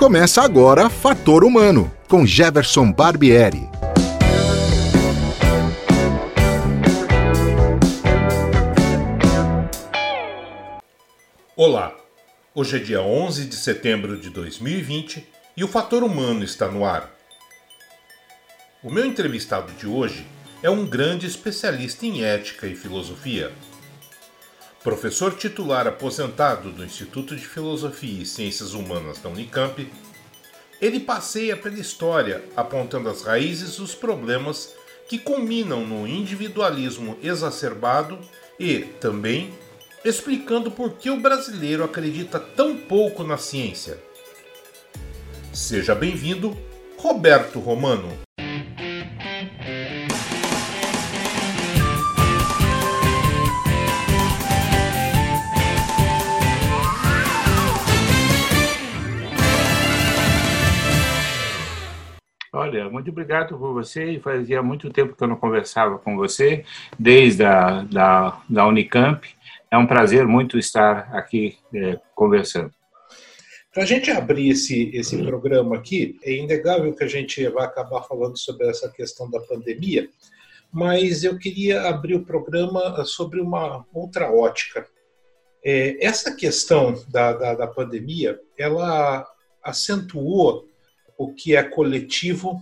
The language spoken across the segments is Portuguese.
Começa agora Fator Humano, com Jefferson Barbieri. Olá, hoje é dia 11 de setembro de 2020 e o Fator Humano está no ar. O meu entrevistado de hoje é um grande especialista em ética e filosofia. Professor titular aposentado do Instituto de Filosofia e Ciências Humanas da Unicamp, ele passeia pela história apontando as raízes dos problemas que culminam no individualismo exacerbado e, também, explicando por que o brasileiro acredita tão pouco na ciência. Seja bem-vindo, Roberto Romano. Olha, muito obrigado por você. Fazia muito tempo que eu não conversava com você, desde a da, da Unicamp. É um prazer muito estar aqui é, conversando. Para a gente abrir esse, esse programa aqui, é inegável que a gente vai acabar falando sobre essa questão da pandemia, mas eu queria abrir o programa sobre uma outra ótica. É, essa questão da, da, da pandemia, ela acentuou o que é coletivo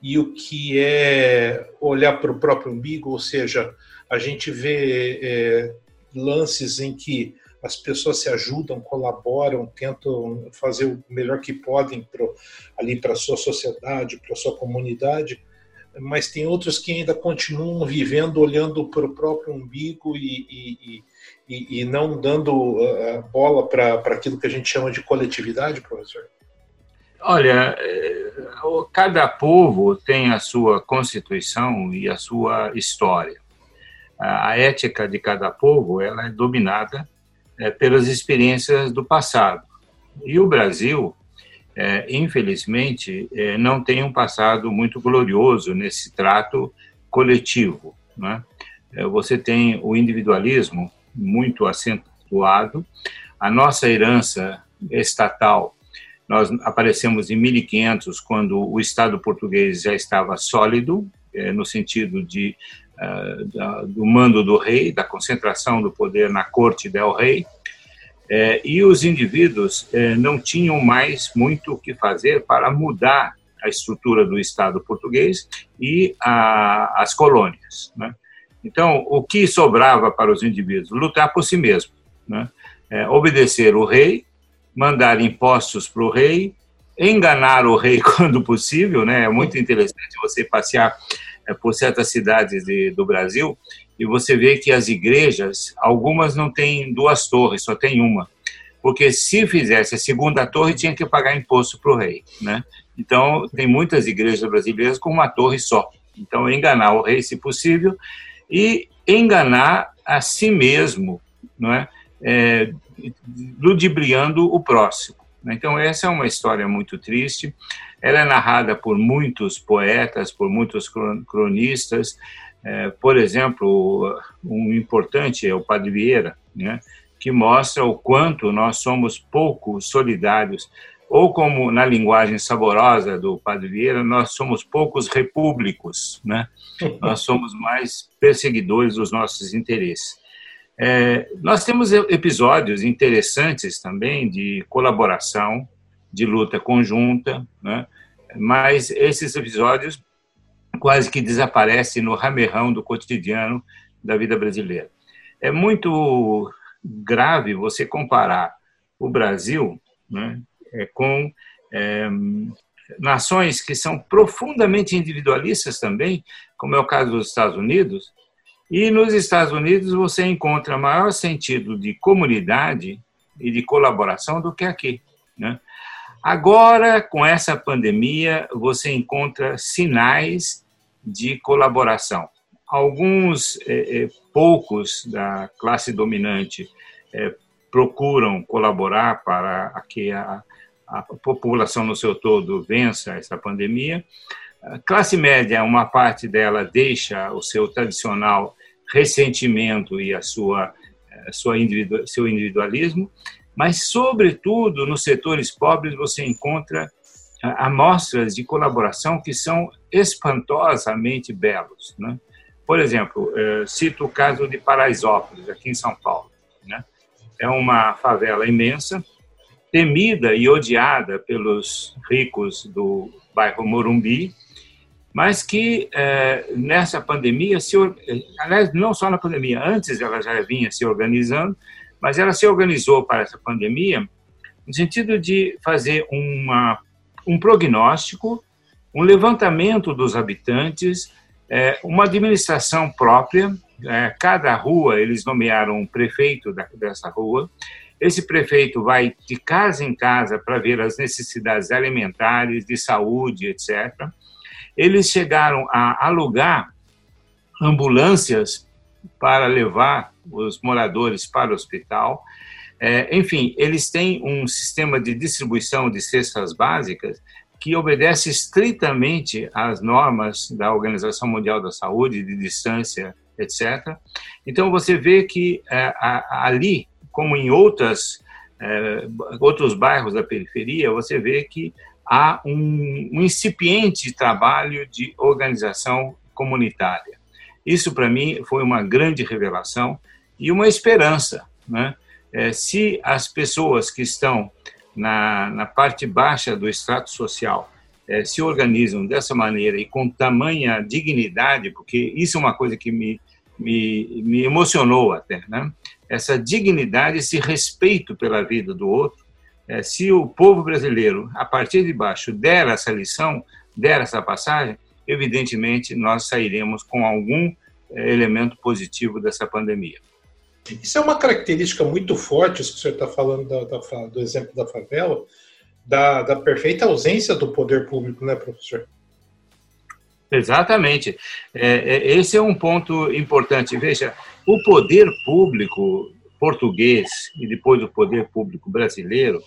e o que é olhar para o próprio umbigo, ou seja, a gente vê é, lances em que as pessoas se ajudam, colaboram, tentam fazer o melhor que podem pro, ali para a sua sociedade, para a sua comunidade, mas tem outros que ainda continuam vivendo olhando para o próprio umbigo e, e, e, e não dando uh, bola para aquilo que a gente chama de coletividade, professor? Olha, eh, cada povo tem a sua constituição e a sua história. A ética de cada povo ela é dominada eh, pelas experiências do passado. E o Brasil, eh, infelizmente, não tem um passado muito glorioso nesse trato coletivo. Né? Você tem o individualismo muito acentuado, a nossa herança estatal nós aparecemos em 1500, quando o Estado português já estava sólido, é, no sentido de, da, do mando do rei, da concentração do poder na corte del rei, é, e os indivíduos não tinham mais muito o que fazer para mudar a estrutura do Estado português e a, as colônias. Né? Então, o que sobrava para os indivíduos? Lutar por si mesmo, né? é, obedecer o rei mandar impostos para o rei, enganar o rei quando possível, né? É muito interessante você passear é, por certas cidades de, do Brasil e você vê que as igrejas, algumas não têm duas torres, só tem uma. Porque se fizesse a segunda torre, tinha que pagar imposto para o rei, né? Então, tem muitas igrejas brasileiras com uma torre só. Então, enganar o rei, se possível, e enganar a si mesmo, não é? é ludibriando o próximo. Né? Então, essa é uma história muito triste. Ela é narrada por muitos poetas, por muitos cronistas. É, por exemplo, um importante é o Padre Vieira, né? que mostra o quanto nós somos pouco solidários, ou como na linguagem saborosa do Padre Vieira, nós somos poucos repúblicos, né? nós somos mais perseguidores dos nossos interesses. É, nós temos episódios interessantes também de colaboração, de luta conjunta, né? mas esses episódios quase que desaparecem no ramerrão do cotidiano da vida brasileira. É muito grave você comparar o Brasil né, é, com é, nações que são profundamente individualistas também, como é o caso dos Estados Unidos, e nos Estados Unidos você encontra maior sentido de comunidade e de colaboração do que aqui. Né? Agora, com essa pandemia, você encontra sinais de colaboração. Alguns, é, é, poucos da classe dominante é, procuram colaborar para que a, a população no seu todo vença essa pandemia. A classe média, uma parte dela deixa o seu tradicional ressentimento e a sua, a sua individu seu individualismo, mas, sobretudo, nos setores pobres você encontra amostras de colaboração que são espantosamente belos. Né? Por exemplo, eh, cito o caso de Paraisópolis, aqui em São Paulo. Né? É uma favela imensa, temida e odiada pelos ricos do bairro Morumbi, mas que eh, nessa pandemia, se, aliás, não só na pandemia, antes ela já vinha se organizando, mas ela se organizou para essa pandemia no sentido de fazer uma um prognóstico, um levantamento dos habitantes, é, uma administração própria. É, cada rua, eles nomearam um prefeito dessa rua. Esse prefeito vai de casa em casa para ver as necessidades alimentares, de saúde, etc. Eles chegaram a alugar ambulâncias para levar os moradores para o hospital. É, enfim, eles têm um sistema de distribuição de cestas básicas que obedece estritamente às normas da Organização Mundial da Saúde, de distância, etc. Então, você vê que é, ali, como em outras, é, outros bairros da periferia, você vê que há um, um incipiente trabalho de organização comunitária. Isso, para mim, foi uma grande revelação e uma esperança, né? é, se as pessoas que estão na, na parte baixa do extrato social é, se organizam dessa maneira e com tamanha dignidade, porque isso é uma coisa que me, me, me emocionou até, né? essa dignidade, esse respeito pela vida do outro, é, se o povo brasileiro, a partir de baixo, der essa lição, der essa passagem, evidentemente nós sairemos com algum é, elemento positivo dessa pandemia. Isso é uma característica muito forte, isso que o senhor está falando da, da, do exemplo da favela, da, da perfeita ausência do poder público, né, professor? Exatamente. É, é, esse é um ponto importante. Veja, o poder público português e depois o poder público brasileiro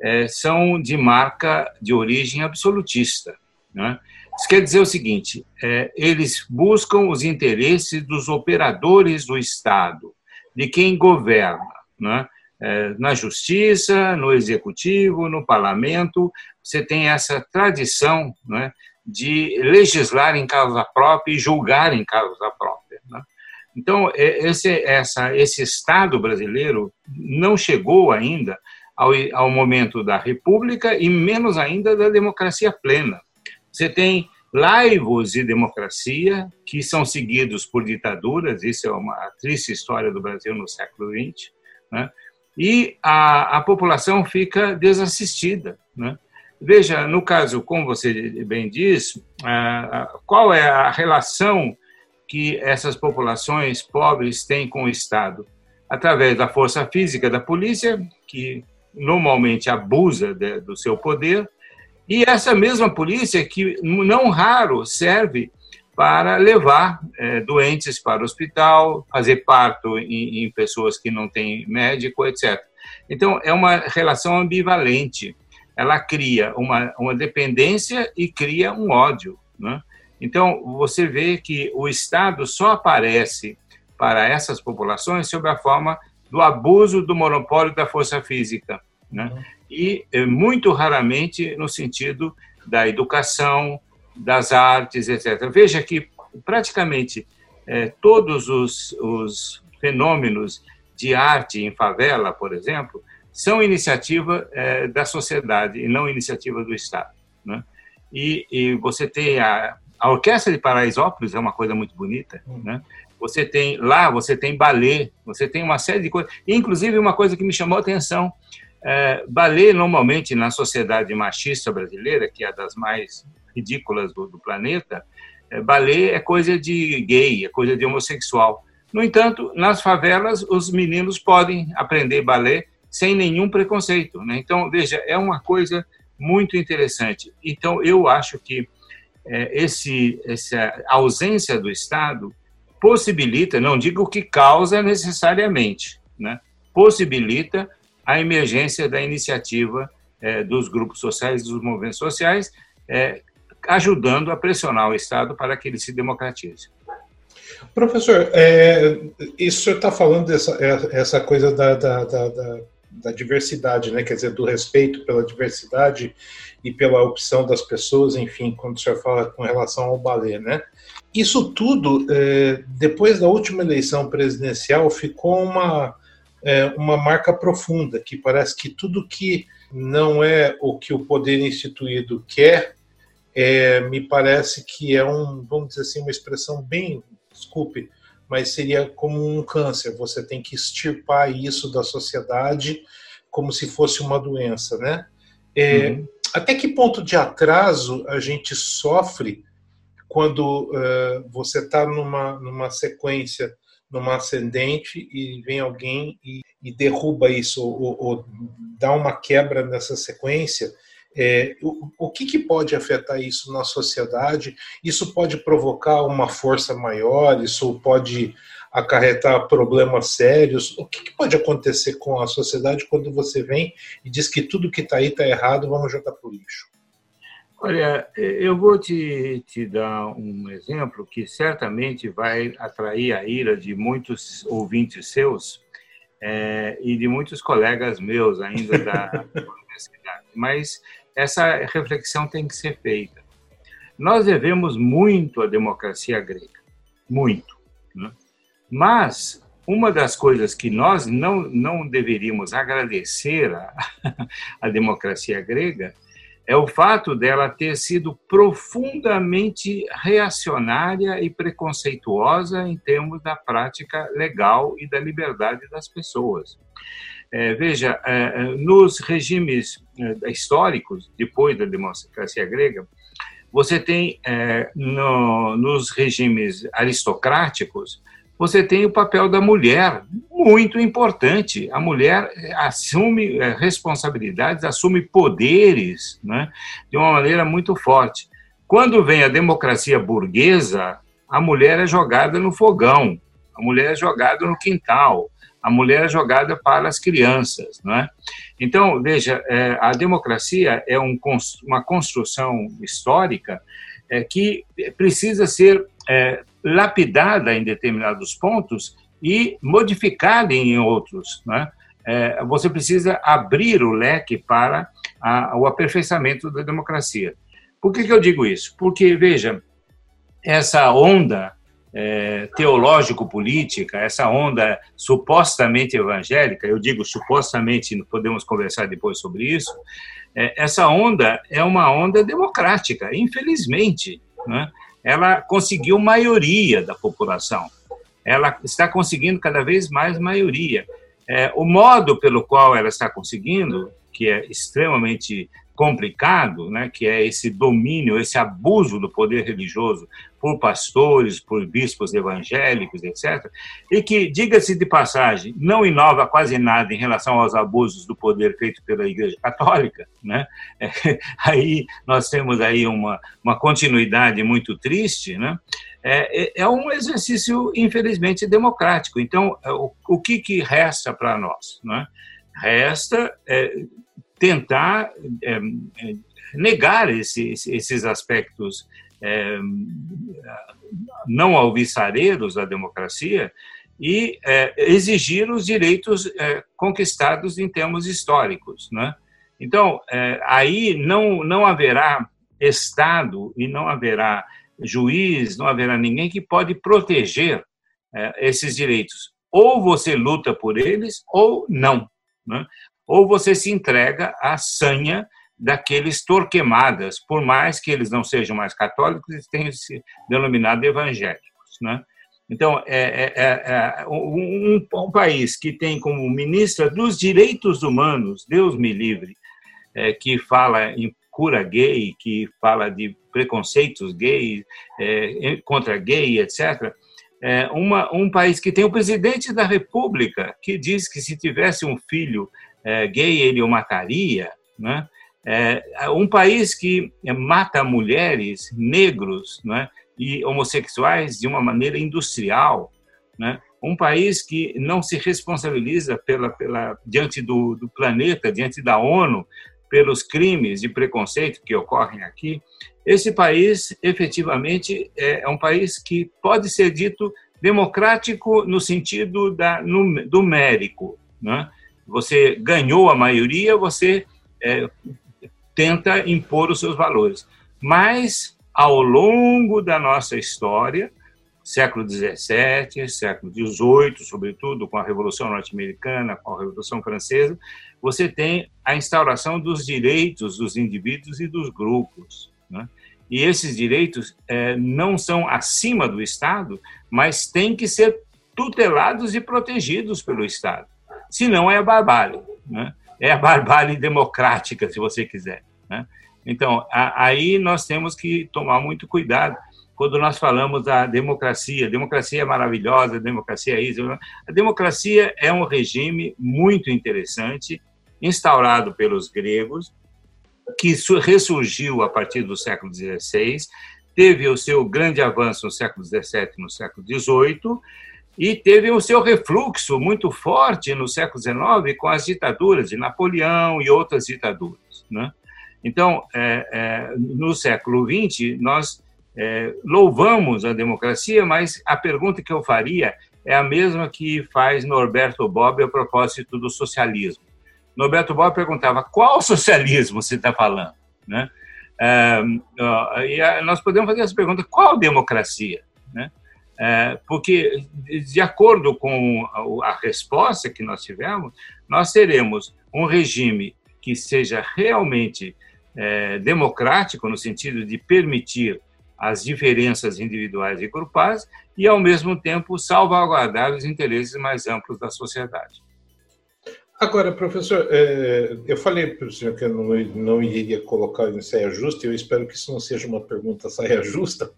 é, são de marca de origem absolutista. Né? Isso quer dizer o seguinte: é, eles buscam os interesses dos operadores do Estado, de quem governa, né? É, na justiça, no executivo, no parlamento, você tem essa tradição né, de legislar em causa própria e julgar em causa própria. Né? Então, esse, essa, esse Estado brasileiro não chegou ainda ao, ao momento da República e menos ainda da democracia plena. Você tem laivos de democracia que são seguidos por ditaduras, isso é uma triste história do Brasil no século XX, né? e a, a população fica desassistida. Né? Veja, no caso, como você bem diz, qual é a relação que essas populações pobres têm com o Estado? Através da força física da polícia, que normalmente abusa de, do seu poder, e essa mesma polícia que não raro serve para levar é, doentes para o hospital, fazer parto em, em, pessoas que não têm médico, etc. Então, é uma relação ambivalente. Ela cria uma, uma dependência e cria um ódio. Né? Então, você vê que o Estado só aparece para essas populações sob a forma do abuso do monopólio da força física. Né? e eh, muito raramente no sentido da educação, das artes, etc. Veja que praticamente eh, todos os, os, fenômenos de arte em favela, por exemplo, são iniciativa eh, da sociedade e não iniciativa do Estado. Né? E, e, você tem a, a Orquestra de Paraisópolis, é uma coisa muito bonita, hum. né? Você tem lá, você tem balé, você tem uma série de coisas. Inclusive, uma coisa que me chamou a atenção é, balé, normalmente, na sociedade machista brasileira, que é das mais ridículas do, do planeta, é, balé é coisa de gay, é coisa de homossexual. No entanto, nas favelas, os meninos podem aprender balé sem nenhum preconceito. Né? Então, veja, é uma coisa muito interessante. Então, eu acho que esse, essa ausência do Estado possibilita, não digo que causa necessariamente, né? possibilita a emergência da iniciativa é, dos grupos sociais, dos movimentos sociais, é, ajudando a pressionar o Estado para que ele se democratize. Professor, é, isso está falando dessa é, essa coisa da, da, da, da diversidade, né? quer dizer, do respeito pela diversidade e pela opção das pessoas, enfim, quando o senhor fala com relação ao balé. Né? Isso tudo, é, depois da última eleição presidencial, ficou uma, é, uma marca profunda, que parece que tudo que não é o que o poder instituído quer, é, me parece que é um, vamos dizer assim, uma expressão bem, desculpe, mas seria como um câncer. Você tem que extirpar isso da sociedade como se fosse uma doença, né? É, uhum. Até que ponto de atraso a gente sofre quando uh, você está numa, numa sequência, numa ascendente e vem alguém e, e derruba isso ou, ou, dá uma quebra nessa sequência? É, o, o que, que, pode afetar isso na sociedade? Isso pode provocar uma força maior? Isso pode acarretar problemas sérios? O que, que pode acontecer com a sociedade quando você vem e diz que tudo que está aí está errado, vamos jogar para o lixo? Olha, eu vou te, te dar um exemplo que certamente vai atrair a ira de muitos ouvintes seus é, e de muitos colegas meus ainda da universidade. Mas essa reflexão tem que ser feita. Nós devemos muito à democracia grega, muito. Né? Mas uma das coisas que nós não, não deveríamos agradecer à, democracia grega é o fato dela ter sido profundamente reacionária e preconceituosa em termos da prática legal e da liberdade das pessoas. É, veja, é, é, nos regimes históricos, depois da democracia grega, você tem, no, nos regimes aristocráticos, você tem o papel da mulher, muito importante. A mulher assume responsabilidades, assume poderes né, de uma maneira muito forte. Quando vem a democracia burguesa, a mulher é jogada no fogão, a mulher é jogada no quintal, a mulher é jogada para as crianças, não é? Então, veja, é, a democracia é um, uma construção histórica é, que precisa ser é, lapidada em determinados pontos e modificada em outros, não é? é você precisa abrir o leque para a, o aperfeiçoamento da democracia. Por que, que eu digo isso? Porque, veja, essa onda é, teológico-política, essa onda supostamente evangélica, eu digo supostamente, podemos conversar depois sobre isso, é, essa onda é uma onda democrática, infelizmente. Né? Ela conseguiu maioria da população, ela está conseguindo cada vez mais maioria. É, o modo pelo qual ela está conseguindo, que é extremamente complicado, né, que é esse domínio, esse abuso do poder religioso por pastores, por bispos evangélicos, etc., e que, diga-se de passagem, não inova quase nada em relação aos abusos do poder feito pela Igreja Católica, né? É, aí nós temos aí uma, uma continuidade muito triste, né? É, é, é um exercício, infelizmente, democrático. Então, é, o, o que, que resta para nós? Né? Resta é, tentar é, é, negar esses, esses aspectos é, não alvissareiros da democracia e é, exigir os direitos é, conquistados em termos históricos. Né? Então, é, aí não, não haverá Estado e não haverá juiz, não haverá ninguém que pode proteger esses direitos. Ou você luta por eles ou não. Né? Ou você se entrega à sanha daqueles torquemadas, por mais que eles não sejam mais católicos, eles tenham se denominado evangélicos. Né? Então, é, é, é, é um, um, país que tem como ministra dos direitos humanos, Deus me livre, é, que fala em cura gay, que fala de preconceitos gay, é, contra gay, etc., é uma, um país que tem o presidente da República que diz que se tivesse um filho é, gay ele o mataria, né? É, um país que mata mulheres, negros né, e homossexuais de uma maneira industrial, né? um país que não se responsabiliza pela, pela, diante do, do planeta, diante da ONU, pelos crimes de preconceito que ocorrem aqui, esse país efetivamente é, é um país que pode ser dito democrático no sentido da, numérico, né? Você ganhou a maioria, você é, tenta impor os seus valores. Mas, ao longo da nossa história, século XVII, século XVIII, sobretudo com a Revolução Norte-Americana, com a Revolução Francesa, você tem a instauração dos direitos dos indivíduos e dos grupos. Né? E esses direitos é, não são acima do Estado, mas têm que ser tutelados e protegidos pelo Estado. Senão é a barbárie. Né? É a barbárie democrática, se você quiser. Né? Então, a, aí nós temos que tomar muito cuidado quando nós falamos da democracia. Democracia é maravilhosa, democracia é isso. A democracia é um regime muito interessante, instaurado pelos gregos, que ressurgiu a partir do século XVI, teve o seu grande avanço no século XVII no século XVIII, e teve o seu refluxo muito forte no século XIX com as ditaduras de Napoleão e outras ditaduras. Né? Então, é, é, no século XX, nós é, louvamos a democracia, mas a pergunta que eu faria é a mesma que faz Norberto Bobbio a propósito do socialismo. Norberto Bobbio perguntava qual socialismo você está falando, né? É, e nós podemos fazer essa pergunta: qual democracia? Né? É, porque, de acordo com a resposta que nós tivemos, nós teremos um regime que seja realmente é, democrático, no sentido de permitir as diferenças individuais e grupais e, ao mesmo tempo, salvaguardar os interesses mais amplos da sociedade. Agora, professor, é, eu falei para o senhor que eu não, não iria colocar em saia justa, e eu espero que isso não seja uma pergunta saia justa,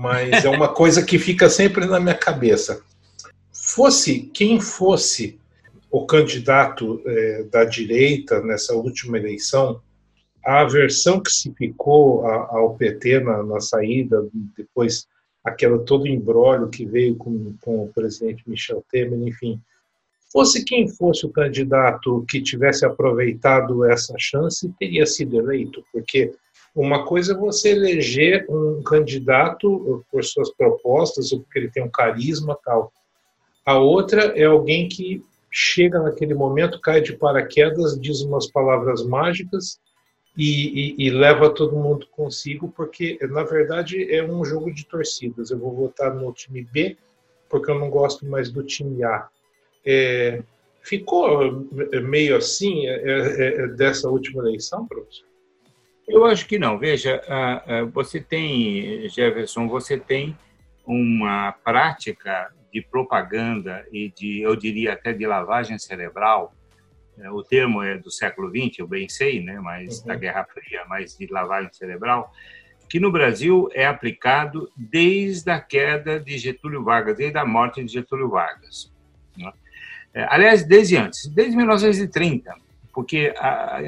mas é uma coisa que fica sempre na minha cabeça. Fosse quem fosse o candidato é, da direita nessa última eleição, a aversão que se ficou ao PT na, na saída, depois aquela todo embrólio que veio com, com o presidente Michel Temer, enfim, fosse quem fosse o candidato que tivesse aproveitado essa chance, teria sido eleito, porque uma coisa é você eleger um candidato por suas propostas, ou porque ele tem um carisma tal. A outra é alguém que chega naquele momento, cai de paraquedas, diz umas palavras mágicas e, e, e, leva todo mundo consigo, porque na verdade é um jogo de torcidas. Eu vou votar no time B porque eu não gosto mais do time A. É, ficou meio assim é, é, é dessa última eleição, professor? Eu acho que não. Veja, você tem, Jefferson, você tem uma prática de propaganda e de, eu diria até de lavagem cerebral é, o termo é do século XX, eu bem sei, né, mas uhum. da Guerra Fria, mas de lavagem cerebral, que no Brasil é aplicado desde a queda de Getúlio Vargas, desde a morte de Getúlio Vargas. Né? É, aliás, desde antes, desde 1930, porque,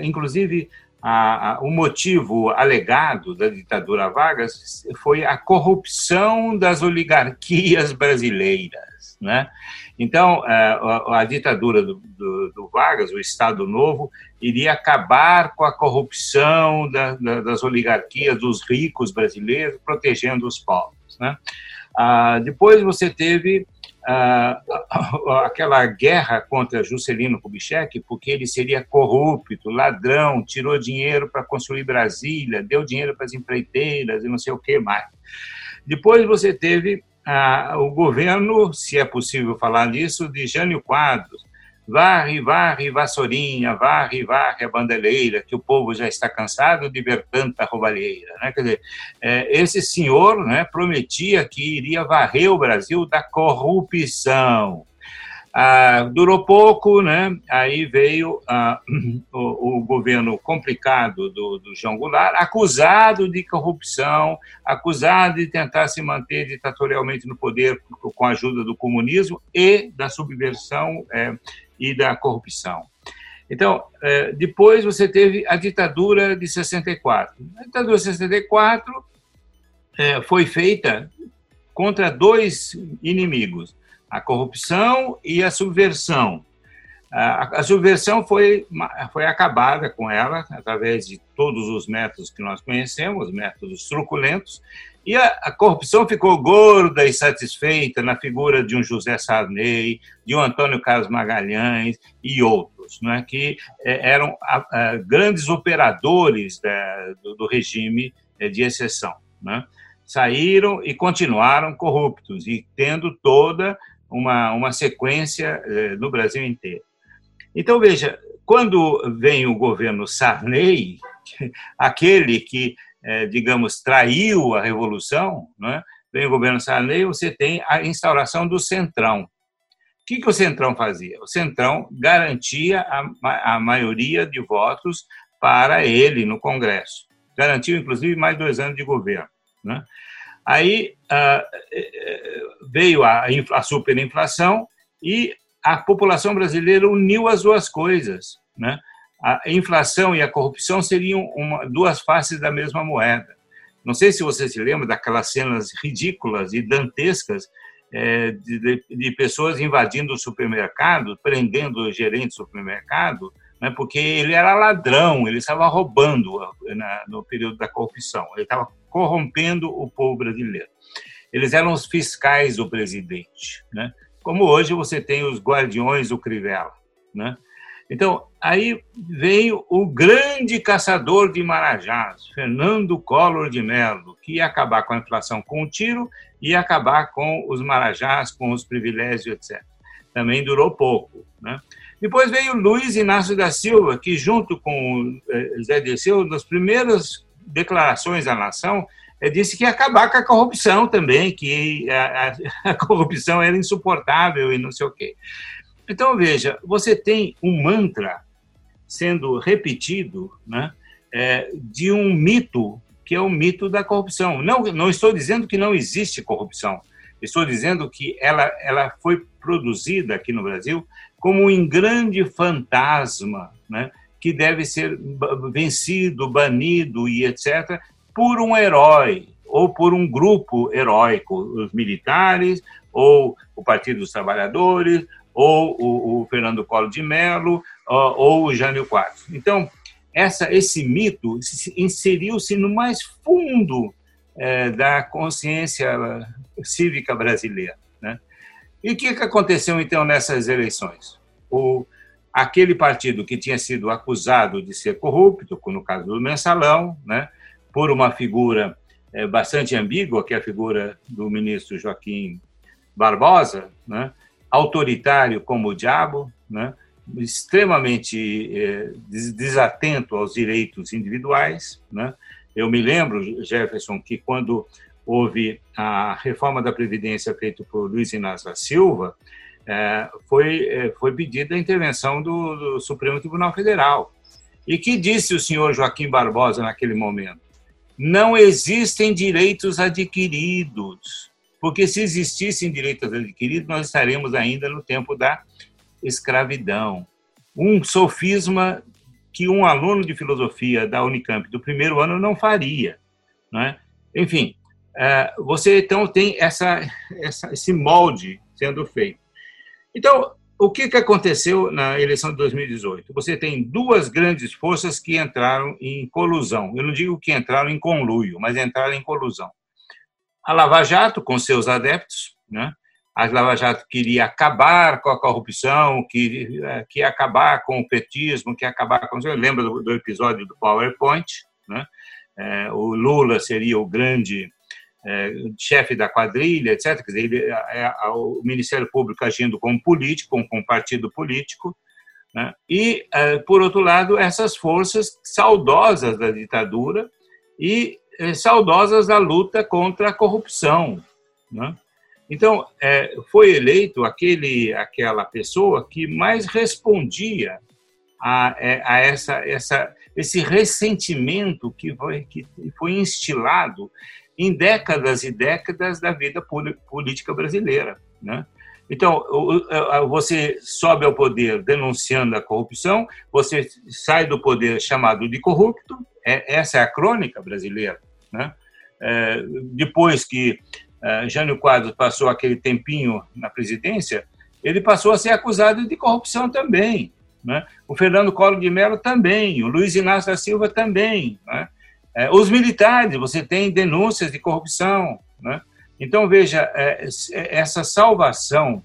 inclusive, a, a, o motivo alegado da ditadura Vargas foi a corrupção das oligarquias brasileiras, né? Então, é, a, a ditadura do, do, do, Vargas, o Estado Novo, iria acabar com a corrupção da, da, das oligarquias, dos ricos brasileiros, protegendo os pobres. Né? Ah, depois você teve aquela guerra contra Juscelino Kubitschek, porque ele seria corrupto, ladrão, tirou dinheiro para construir Brasília, deu dinheiro para as empreiteiras e não sei o que mais. Depois você teve ah, o governo, se é possível falar nisso, de Jânio Quadros. Varre, varre, vassourinha, varre, varre a bandeleira, que o povo já está cansado de ver tanta roubalheira. Né? Quer dizer, é, esse senhor né, prometia que iria varrer o Brasil da corrupção. Ah, durou pouco, né? aí veio ah, o, o, governo complicado do, do, João Goulart, acusado de corrupção, acusado de tentar se manter ditatorialmente no poder com a ajuda do comunismo e da subversão é, e da corrupção. Então, é, depois você teve a ditadura de 64. A ditadura de 64 é, foi feita contra dois inimigos a corrupção e a subversão. A, subversão foi, foi acabada com ela através de todos os métodos que nós conhecemos, métodos truculentos, E a, a, corrupção ficou gorda e satisfeita na figura de um José Sarney, de um Antônio Carlos Magalhães e outros, não é? que é, eram a, a, grandes operadores da, do, do, regime é, de exceção. Né? Saíram e continuaram corruptos, e tendo toda uma, uma sequência é, no Brasil inteiro. Então, veja, quando vem o governo Sarney, aquele que é, digamos, traiu a revolução, né? vem o governo Sarney, você tem a instauração do Centrão. O que, que o Centrão fazia? O Centrão garantia a, a maioria de votos para ele no Congresso. Garantiu, inclusive, mais dois anos de governo. Né? Aí ah, veio a, a superinflação e a população brasileira uniu as duas coisas. Né? A inflação e a corrupção seriam uma, duas faces da mesma moeda. Não sei se você se lembra daquelas cenas ridículas e dantescas é, de, de, pessoas invadindo o supermercado, prendendo o gerente do supermercado, né, porque ele era ladrão, ele estava roubando na, no período da corrupção, ele estava corrompendo o povo brasileiro. Eles eram os fiscais do presidente, né? como hoje você tem os guardiões do Crivella. Né? Então, aí veio o grande caçador de marajás, Fernando Collor de Mello, que ia acabar com a inflação com um tiro e acabar com os marajás, com os privilégios, etc. Também durou pouco. Né? Depois veio Luiz Inácio da Silva, que, junto com eh, Zé Dirceu, nas primeiras declarações à nação, eh, disse que ia acabar com a corrupção também, que a, a, a corrupção era insuportável e não sei o quê. Então, veja, você tem um mantra sendo repetido né, é, de um mito, que é o mito da corrupção. Não, não estou dizendo que não existe corrupção, estou dizendo que ela, ela foi produzida aqui no Brasil como um grande fantasma, né, que deve ser vencido, banido e etc., por um herói ou por um grupo heróico, os militares, ou o Partido dos Trabalhadores, ou o, o Fernando Collor de Mello, ou, ou o Jânio Quadros. Então, essa, esse mito inseriu-se no mais fundo é, da consciência cívica brasileira. Né? E o que, que aconteceu, então, nessas eleições? O, aquele partido que tinha sido acusado de ser corrupto, no caso do Mensalão, né, por uma figura é, bastante ambígua, que é a figura do ministro Joaquim Barbosa, né, autoritário como o diabo, né? extremamente é, desatento aos direitos individuais. Né? Eu me lembro, Jefferson, que quando houve a reforma da Previdência feita por Luiz Inácio da Silva, é, foi, é, foi pedida a intervenção do, do Supremo Tribunal Federal. E que disse o senhor Joaquim Barbosa naquele momento? Não existem direitos adquiridos porque se existissem direitos adquiridos, nós estaremos ainda no tempo da escravidão. Um sofisma que um aluno de filosofia da Unicamp do primeiro ano não faria. Não é? Enfim, é, você então tem essa, essa, esse molde sendo feito. Então, o que, que aconteceu na eleição de 2018? Você tem duas grandes forças que entraram em colusão. Eu não digo que entraram em conluio, mas entraram em colusão a Lava Jato, com seus adeptos, né? a Lava Jato queria acabar com a corrupção, que, que ia acabar com o petismo, que ia acabar com... Lembra do, do episódio do PowerPoint? Né? É, o Lula seria o grande é, chefe da quadrilha, etc. Quer dizer, ele, é, é, o Ministério Público agindo como político, como, como partido político, né? e, é, por outro lado, essas forças saudosas da ditadura e é, saudosas da luta contra a corrupção. Né? Então, é, foi eleito aquele, aquela pessoa que mais respondia a, é, a essa, essa, esse ressentimento que foi, que foi instilado em décadas e décadas da vida política brasileira. Né? Então, você sobe ao poder denunciando a corrupção, você sai do poder chamado de corrupto, é, essa é a crônica brasileira. Né? É, depois que é, Jânio Quadros passou aquele tempinho na presidência, ele passou a ser acusado de corrupção também. Né? O Fernando Collor de Mello também, o Luiz Inácio da Silva também. Né? É, os militares, você tem denúncias de corrupção. Né? Então, veja, é, essa salvação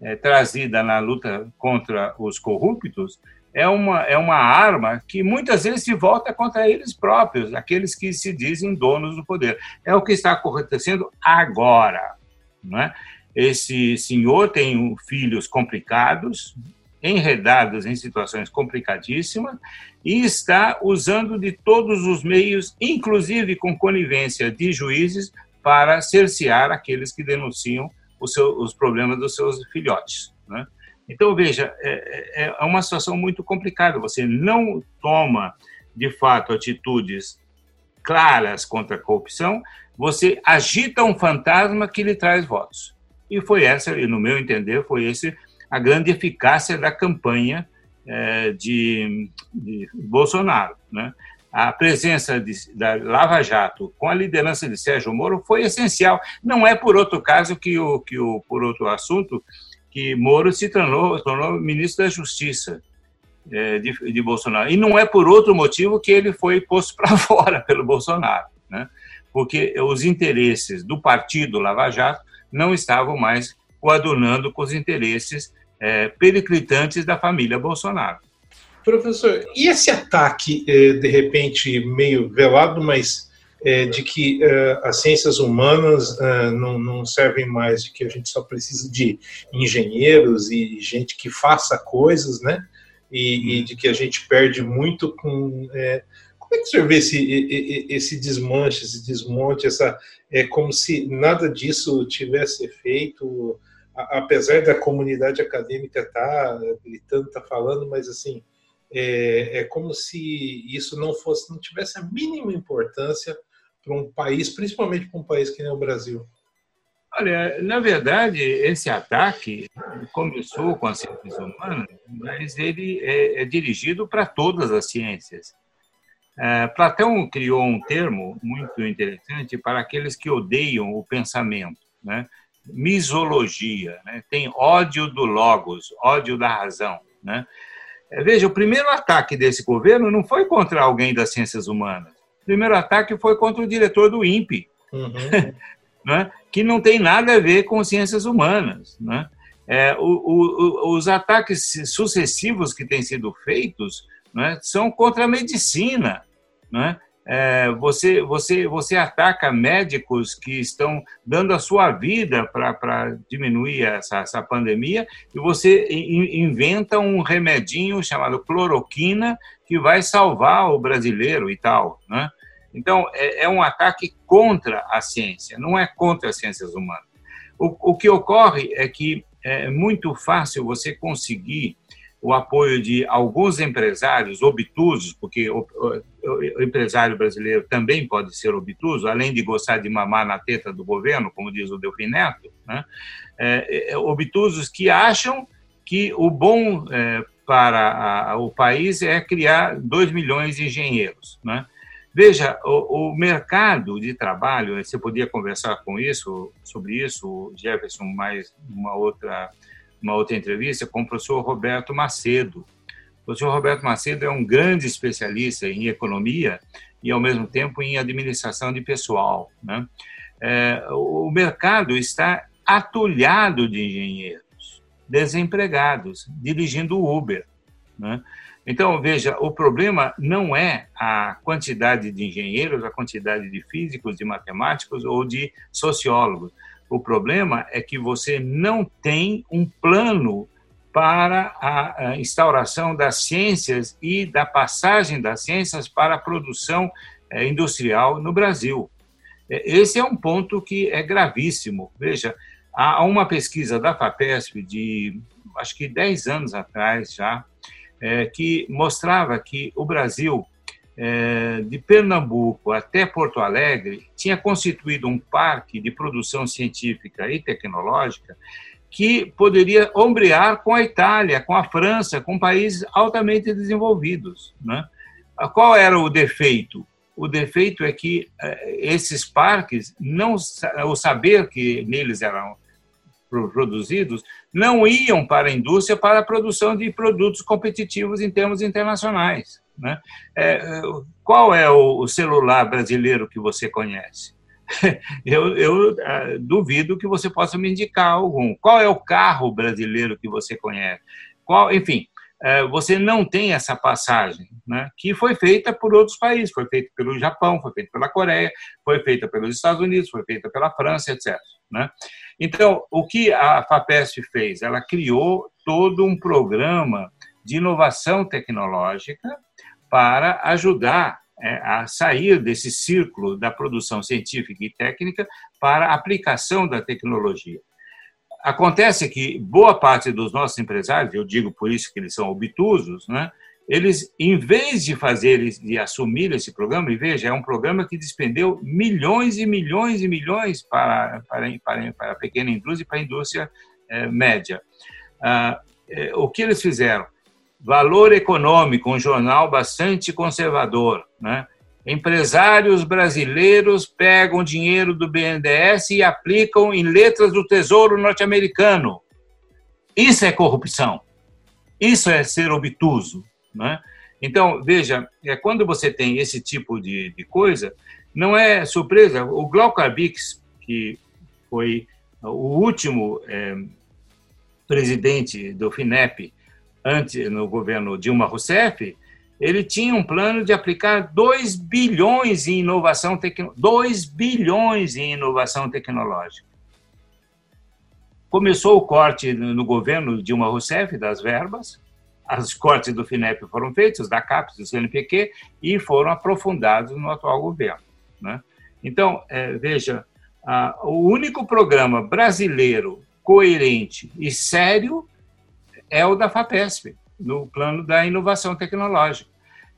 é, trazida na luta contra os corruptos é uma, é uma arma que muitas vezes se volta contra eles próprios, aqueles que se dizem donos do poder. É o que está acontecendo agora. Não é? Esse senhor tem filhos complicados, enredados em situações complicadíssimas, e está usando de todos os meios, inclusive com conivência de juízes, para cercear aqueles que denunciam os problemas dos seus filhotes. Né? Então, veja, é, é, é uma situação muito complicada. Você não toma, de fato, atitudes claras contra a corrupção, você agita um fantasma que lhe traz votos. E foi essa, e no meu entender, foi esse a grande eficácia da campanha é, de, de, Bolsonaro. Né? A presença de, da Lava Jato com a liderança de Sérgio Moro foi essencial. Não é por outro caso que o, que o por outro assunto que Moro se tornou, tornou ministro da Justiça é, de, de, Bolsonaro. E não é por outro motivo que ele foi posto para fora pelo Bolsonaro, né? porque os interesses do partido Lava Jato não estavam mais coadunando com os interesses é, periclitantes da família Bolsonaro. Professor, e esse ataque, é, de repente, meio velado, mas é, de que uh, as ciências humanas não, servem mais, de que a gente só precisa de engenheiros e gente que faça coisas, né? E, e de que a gente perde muito com. Como é que você vê esse, esse desmanche, esse desmonte, essa, é como se nada disso tivesse feito, apesar da comunidade acadêmica estar tá gritando, estar tá falando, mas assim, é, é, como se isso não fosse, não tivesse a mínima importância para um país, principalmente para um país que nem o Brasil? Olha, na verdade, esse ataque começou com as ciências humanas, mas ele é, é dirigido para todas as ciências. É, Platão criou um termo muito interessante para aqueles que odeiam o pensamento, né? misologia, né? tem ódio do logos, ódio da razão. Né? É, veja, o primeiro ataque desse governo não foi contra alguém das ciências humanas, primeiro ataque foi contra o diretor do INPE, uhum. né? que não tem nada a ver com ciências humanas. Né? É, o, o, os ataques sucessivos que têm sido feitos né, são contra a medicina. Né? É, você, você, você ataca médicos que estão dando a sua vida para diminuir essa, essa pandemia e você inventa um remedinho chamado cloroquina que vai salvar o brasileiro e tal, né? Então, é, é um ataque contra a ciência, não é contra as ciências humanas. O, o que ocorre é que é muito fácil você conseguir o apoio de alguns empresários obtusos, porque o, o, o, empresário brasileiro também pode ser obtuso, além de gostar de mamar na teta do governo, como diz o Delfim Neto, né? é, é, obtusos que acham que o bom é, para a, o país é criar 2 milhões de engenheiros. Né? Veja, o, o, mercado de trabalho, você podia conversar com isso, sobre isso, Jefferson, mais uma outra, uma outra entrevista com o professor Roberto Macedo. O professor Roberto Macedo é um grande especialista em economia e, ao mesmo tempo, em administração de pessoal. Né? É, o mercado está atulhado de engenheiros, desempregados, dirigindo Uber. Né? Então, veja, o problema não é a quantidade de engenheiros, a quantidade de físicos, de matemáticos ou de sociólogos. O problema é que você não tem um plano para a instauração das ciências e da passagem das ciências para a produção eh, industrial no Brasil. Eh, esse é um ponto que é gravíssimo. Veja, há uma pesquisa da FAPESP de, acho que 10 anos atrás já, é, que mostrava que o Brasil, é, de Pernambuco até Porto Alegre, tinha constituído um parque de produção científica e tecnológica que poderia ombrear com a Itália, com a França, com países altamente desenvolvidos. Né? Qual era o defeito? O defeito é que é, esses parques, não, o saber que neles eram produzidos não iam para a indústria para a produção de produtos competitivos em termos internacionais. Né? É, qual é o celular brasileiro que você conhece? Eu, eu ah, duvido que você possa me indicar algum. Qual é o carro brasileiro que você conhece? Qual, enfim, é, você não tem essa passagem, né, que foi feita por outros países, foi feita pelo Japão, foi feita pela Coreia, foi feita pelos Estados Unidos, foi feita pela França, etc. Né? Então, o que a FAPESP fez? Ela criou todo um programa de inovação tecnológica para ajudar é, a sair desse círculo da produção científica e técnica para a aplicação da tecnologia. Acontece que boa parte dos nossos empresários, eu digo por isso que eles são obtusos, né? eles, em vez de fazer, de assumir esse programa, e veja, é um programa que despendeu milhões e milhões e milhões para, para, para, para a pequena indústria e para a indústria é, média. Ah, é, o que eles fizeram? Valor Econômico, um jornal bastante conservador, né? Empresários brasileiros pegam dinheiro do BNDES e aplicam em letras do Tesouro norte-americano. Isso é corrupção. Isso é ser obtuso. Né? Então, veja, é, quando você tem esse tipo de, de coisa, não é surpresa. O Glauco Bix, que foi o último é, presidente do FINEP antes, no governo Dilma Rousseff, ele tinha um plano de aplicar 2 bilhões em inovação, 2 bilhões em inovação tecnológica. Começou o corte no governo Dilma Rousseff das verbas, os cortes do FINEP foram feitos, da CAPES, do CNPq, e foram aprofundados no atual governo. Né? Então, é, veja, a, o único programa brasileiro coerente e sério é o da FAPESP no plano da inovação tecnológica.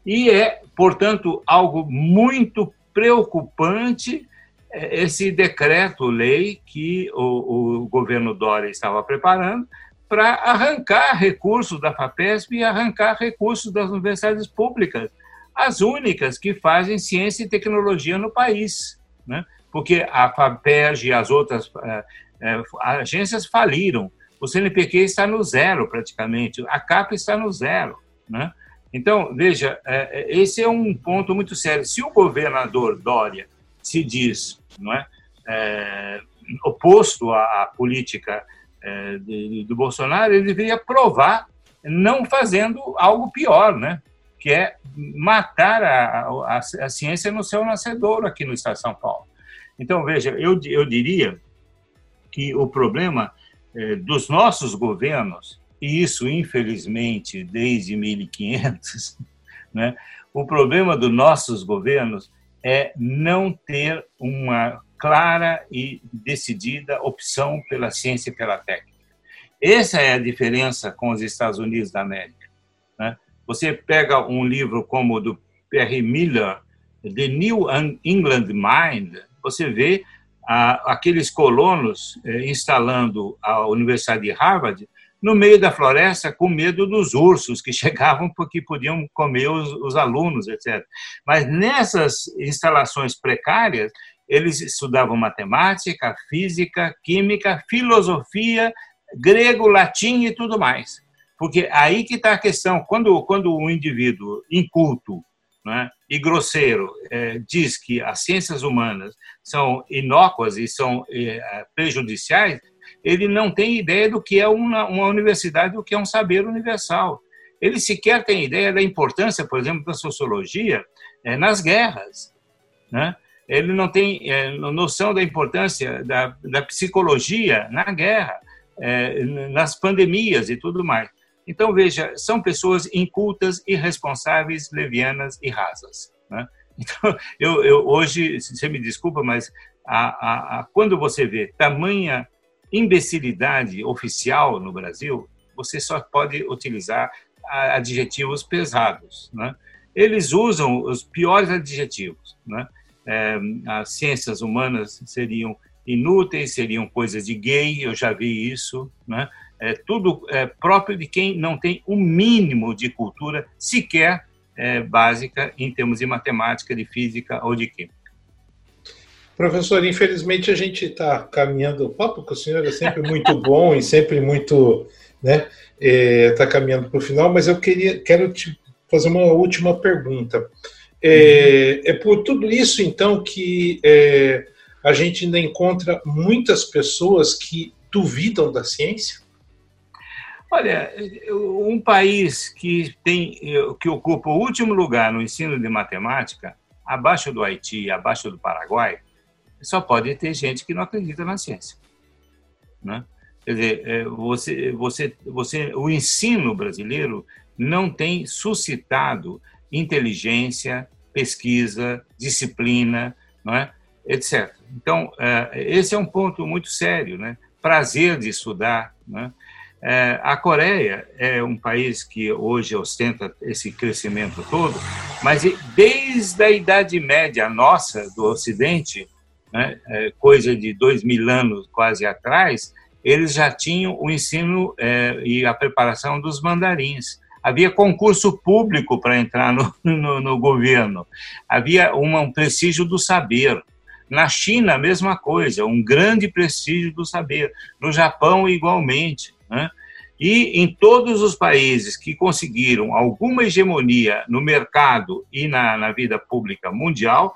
E é, portanto, algo muito preocupante é, esse decreto-lei que o, o, governo Dória estava preparando para arrancar recursos da FAPESP e arrancar recursos das universidades públicas, as únicas que fazem ciência e tecnologia no país. Né? Porque a FAPERJ e as outras é, é, agências faliram. O CNPq está no zero, praticamente. A CAP está no zero. Né? Então, veja, é, é, esse é um ponto muito sério. Se o governador Dória se diz não é, é oposto à, política é, de, do Bolsonaro, ele deveria provar não fazendo algo pior, né? que é matar a, a, a ciência no seu nascedouro aqui no Estado de São Paulo. Então, veja, eu, eu diria que o problema dos nossos governos, e isso, infelizmente, desde 1500, né, o problema dos nossos governos é não ter uma clara e decidida opção pela ciência e pela técnica. Essa é a diferença com os Estados Unidos da América. Né? Você pega um livro como o do Perry Miller, The New England Mind, você vê aqueles colonos eh, instalando a Universidade de Harvard no meio da floresta com medo dos ursos que chegavam porque podiam comer os, os alunos, etc. Mas nessas instalações precárias, eles estudavam matemática, física, química, filosofia, grego, latim e tudo mais. Porque aí que está a questão. Quando, quando um indivíduo inculto né, e grosseiro é, diz que as ciências humanas são inócuas e são é, prejudiciais, ele não tem ideia do que é uma, uma universidade, do que é um saber universal. Ele sequer tem ideia da importância, por exemplo, da sociologia é, nas guerras. Né? Ele não tem noção da importância da, da psicologia na guerra, nas pandemias e tudo mais. Então, veja, são pessoas incultas, irresponsáveis, levianas e rasas. Né? Então, eu, eu, hoje, você me desculpa, mas a, a, a, quando você vê tamanha imbecilidade oficial no Brasil, você só pode utilizar adjetivos pesados. Né? Eles usam os piores adjetivos. Né? É, as ciências humanas seriam inúteis, seriam coisas de gay, eu já vi isso. Né? É tudo é, próprio de quem não tem o um mínimo de cultura sequer é, básica em termos de matemática, de física ou de química. Professor, infelizmente a gente está caminhando. O papo com o senhor é sempre muito bom e sempre muito, né? Está é, caminhando para o final, mas eu queria, quero te fazer uma última pergunta. É, é por tudo isso, então, que é, a gente ainda encontra muitas pessoas que duvidam da ciência? Olha, um país que tem que ocupa o último lugar no ensino de matemática, abaixo do Haiti, abaixo do Paraguai, só pode ter gente que não acredita na ciência, né? Quer dizer, é, você, você, você, o ensino brasileiro não tem suscitado inteligência, pesquisa, disciplina, não é? etc. Então, é, esse é um ponto muito sério, né? Prazer de estudar, né? A Coreia é um país que hoje ostenta esse crescimento todo, mas desde a Idade Média nossa, do Ocidente, né, coisa de dois mil anos quase atrás, eles já tinham o ensino é, e a preparação dos mandarins. Havia concurso público para entrar no, no, no, governo. Havia uma, um prestígio do saber. Na China, a mesma coisa, um grande prestígio do saber. No Japão, igualmente. Né? E em todos os países que conseguiram alguma hegemonia no mercado e na, na vida pública mundial,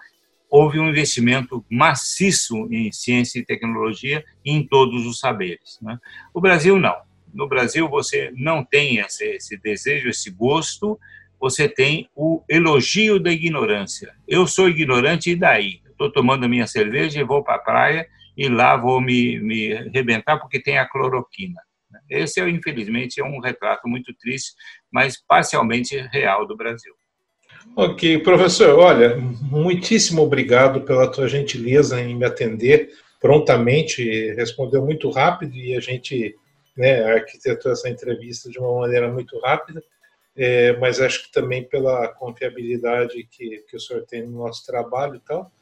houve um investimento maciço em ciência e tecnologia em todos os saberes. Né? O Brasil não. No Brasil você não tem esse, esse desejo, esse gosto, você tem o elogio da ignorância. Eu sou ignorante e daí? Estou tomando a minha cerveja e vou para a praia e lá vou me, me arrebentar porque tem a cloroquina. Esse, é, infelizmente, é um retrato muito triste, mas parcialmente real do Brasil. Ok, professor, olha, muitíssimo obrigado pela tua gentileza em me atender prontamente, respondeu muito rápido e a gente né, arquitetou essa entrevista de uma maneira muito rápida, é, mas acho que também pela confiabilidade que, que o senhor tem no nosso trabalho e tal.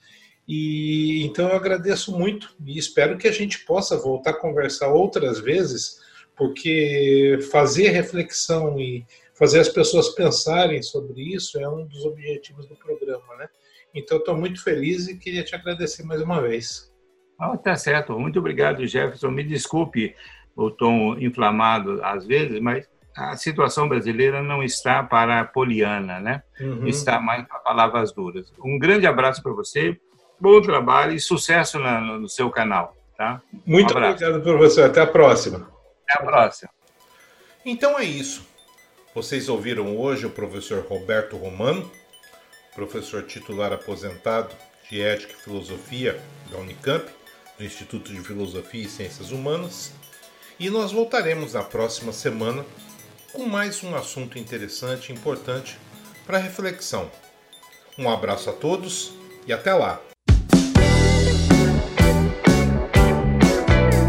E então eu agradeço muito e espero que a gente possa voltar a conversar outras vezes, porque fazer reflexão e fazer as pessoas pensarem sobre isso é um dos objetivos do programa, né? Então, estou muito feliz e queria te agradecer mais uma vez. Ah, tá certo. Muito obrigado, Jefferson. Me desculpe o tom inflamado às vezes, mas a situação brasileira não está para a poliana, né? Uhum. Está mais para palavras duras. Um grande abraço para você, bom trabalho e sucesso no seu canal, tá? Muito um obrigado, professor. Até a próxima. Até a próxima. Então é isso. Vocês ouviram hoje o professor Roberto Romano, professor titular aposentado de Ética e Filosofia da Unicamp, do Instituto de Filosofia e Ciências Humanas, e nós voltaremos na próxima semana com mais um assunto interessante e importante para reflexão. Um abraço a todos e até lá!